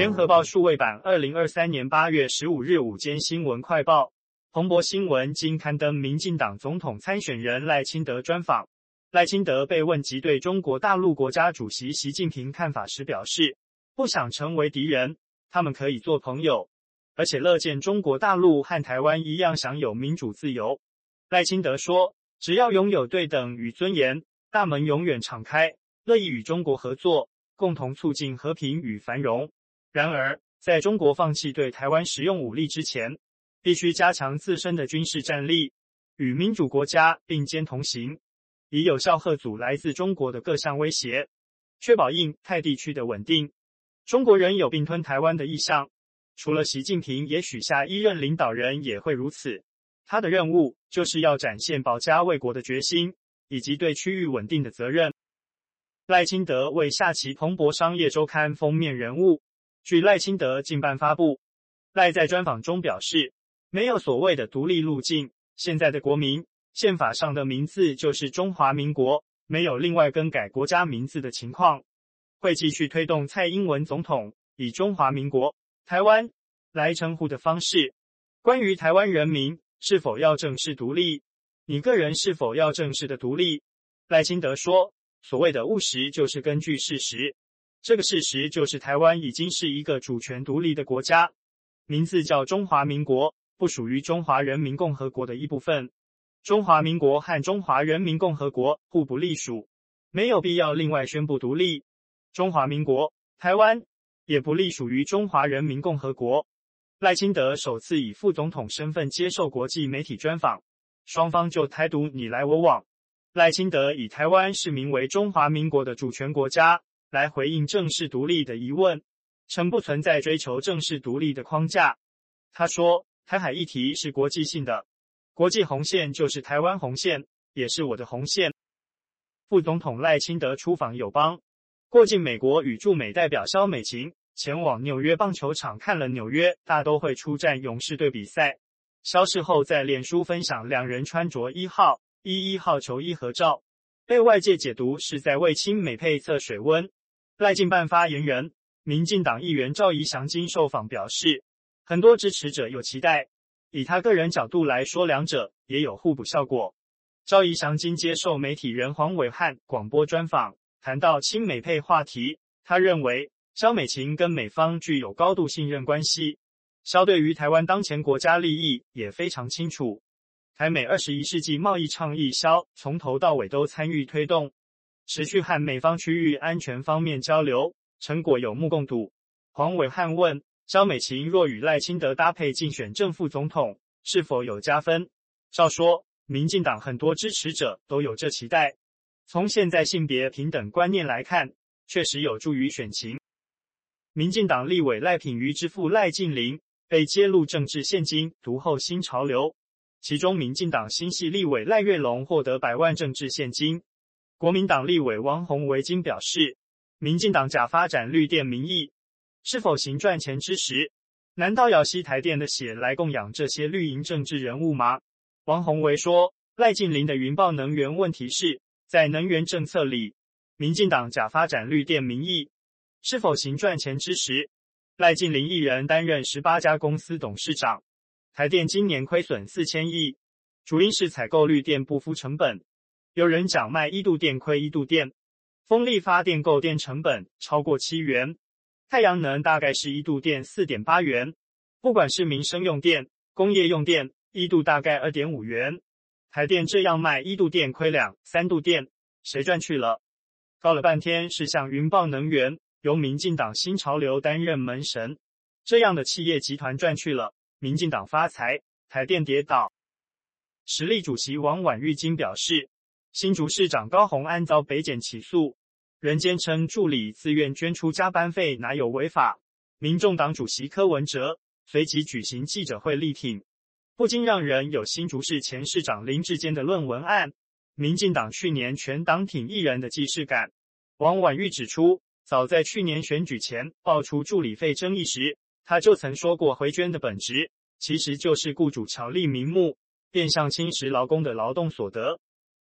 联合报数位版二零二三年八月十五日午间新闻快报，彭博新闻今刊登民进党总统参选人赖清德专访。赖清德被问及对中国大陆国家主席习近平看法时表示，不想成为敌人，他们可以做朋友，而且乐见中国大陆和台湾一样享有民主自由。赖清德说，只要拥有对等与尊严，大门永远敞开，乐意与中国合作，共同促进和平与繁荣。然而，在中国放弃对台湾使用武力之前，必须加强自身的军事战力，与民主国家并肩同行，以有效遏阻来自中国的各项威胁，确保印太地区的稳定。中国人有并吞台湾的意向，除了习近平，也许下一任领导人也会如此。他的任务就是要展现保家卫国的决心，以及对区域稳定的责任。赖清德为下期《蓬勃商业周刊》封面人物。据赖清德近办发布，赖在专访中表示，没有所谓的独立路径，现在的国民宪法上的名字就是中华民国，没有另外更改国家名字的情况。会继续推动蔡英文总统以中华民国台湾来称呼的方式。关于台湾人民是否要正式独立，你个人是否要正式的独立？赖清德说，所谓的务实就是根据事实。这个事实就是，台湾已经是一个主权独立的国家，名字叫中华民国，不属于中华人民共和国的一部分。中华民国和中华人民共和国互不隶属，没有必要另外宣布独立。中华民国台湾也不隶属于中华人民共和国。赖清德首次以副总统身份接受国际媒体专访，双方就台独你来我往。赖清德以台湾是名为中华民国的主权国家。来回应正式独立的疑问，称不存在追求正式独立的框架。他说，台海议题是国际性的，国际红线就是台湾红线，也是我的红线。副总统赖清德出访友邦，过境美国与驻美代表萧美琴前往纽约棒球场看了纽约大都会出战勇士队比赛。萧事后在脸书分享两人穿着一号一一号球衣合照，被外界解读是在为亲美配测水温。赖进办发言人、民进党议员赵怡翔今受访表示，很多支持者有期待，以他个人角度来说，两者也有互补效果。赵怡翔今接受媒体人黄伟汉广播专访，谈到亲美配话题，他认为萧美琴跟美方具有高度信任关系，萧对于台湾当前国家利益也非常清楚。台美二十一世纪贸易倡议，萧从头到尾都参与推动。持续和美方区域安全方面交流，成果有目共睹。黄伟汉问萧美琴若与赖清德搭配竞选正副总统，是否有加分？赵说，民进党很多支持者都有这期待。从现在性别平等观念来看，确实有助于选情。民进党立委赖品妤之父赖静麟被揭露政治献金独后新潮流，其中民进党新系立委赖月龙获得百万政治献金。国民党立委王鸿维今表示，民进党假发展绿电民意，是否行赚钱之实？难道要吸台电的血来供养这些绿营政治人物吗？王鸿维说，赖劲麟的云豹能源问题是在能源政策里，民进党假发展绿电民意，是否行赚钱之时？赖劲麟一人担任十八家公司董事长，台电今年亏损四千亿，主因是采购绿电不敷成本。有人讲卖一度电亏一度电，风力发电购电成本超过七元，太阳能大概是一度电四点八元。不管是民生用电、工业用电，一度大概二点五元。台电这样卖一度电亏两三度电，谁赚去了？搞了半天是像云豹能源由民进党新潮流担任门神这样的企业集团赚去了，民进党发财，台电跌倒。实力主席王婉玉今表示。新竹市长高虹安遭北检起诉，人坚称助理自愿捐出加班费哪有违法？民众党主席柯文哲随即举行记者会力挺，不禁让人有新竹市前市长林志坚的论文案，民进党去年全党挺一人的既视感。王婉玉指出，早在去年选举前爆出助理费争议时，他就曾说过，回捐的本质其实就是雇主巧立名目，变相侵蚀劳工的劳动所得。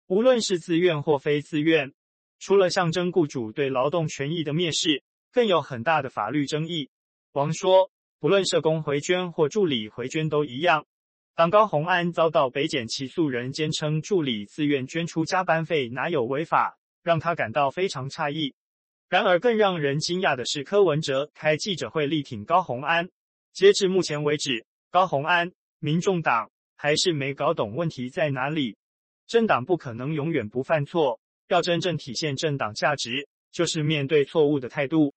无论是自愿或非自愿，除了象征雇主对劳动权益的蔑视，更有很大的法律争议。王说，不论社工回捐或助理回捐都一样。当高虹安遭到北检起诉人坚称助理自愿捐出加班费，哪有违法，让他感到非常诧异。然而，更让人惊讶的是，柯文哲开记者会力挺高虹安。截至目前为止，高虹安、民众党还是没搞懂问题在哪里。政党不可能永远不犯错，要真正体现政党价值，就是面对错误的态度。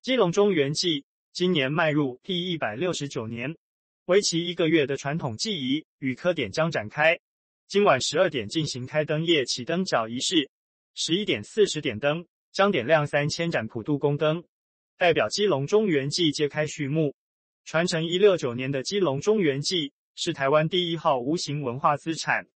基隆中元祭今年迈入第一百六十九年，为期一个月的传统祭仪与科典将展开。今晚十二点进行开灯夜启灯角仪式，十一点四十点灯。将点亮三千盏普渡宫灯，代表基隆中元祭揭开序幕。传承一六九年的基隆中元祭是台湾第一号无形文化资产。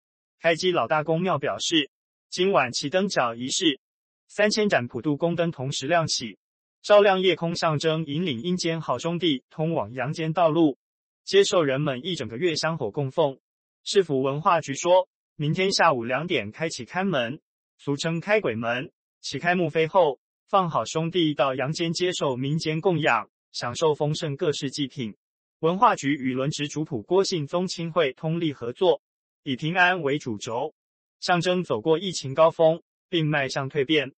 开基老大公庙表示，今晚启灯角仪式，三千盏普渡宫灯同时亮起，照亮夜空，象征引领阴间好兄弟通往阳间道路，接受人们一整个月香火供奉。市府文化局说，明天下午两点开启看门，俗称开鬼门。启开墓碑后，放好兄弟到阳间接受民间供养，享受丰盛各式祭品。文化局与轮值主普郭姓宗亲会通力合作，以平安为主轴，象征走过疫情高峰，并迈向蜕变，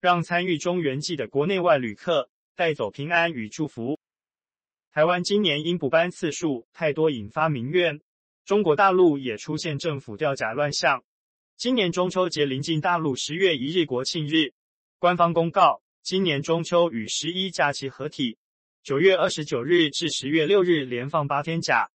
让参与中元祭的国内外旅客带走平安与祝福。台湾今年因补班次数太多引发民怨，中国大陆也出现政府调假乱象。今年中秋节临近大陆十月一日国庆日，官方公告，今年中秋与十一假期合体，九月二十九日至十月六日连放八天假，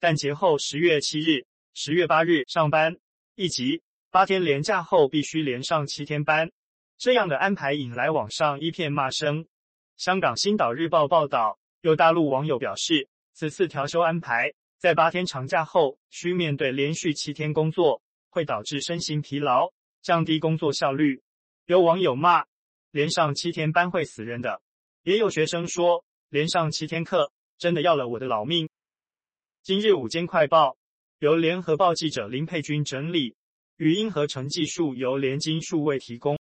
但节后十月七日、十月八日上班一级，八天连假后必须连上七天班。这样的安排引来网上一片骂声。香港《星岛日报》报道，有大陆网友表示，此次调休安排在八天长假后需面对连续七天工作。会导致身心疲劳，降低工作效率。有网友骂，连上七天班会死人的。也有学生说，连上七天课，真的要了我的老命。今日午间快报由联合报记者林佩君整理，语音合成技术由联经数位提供。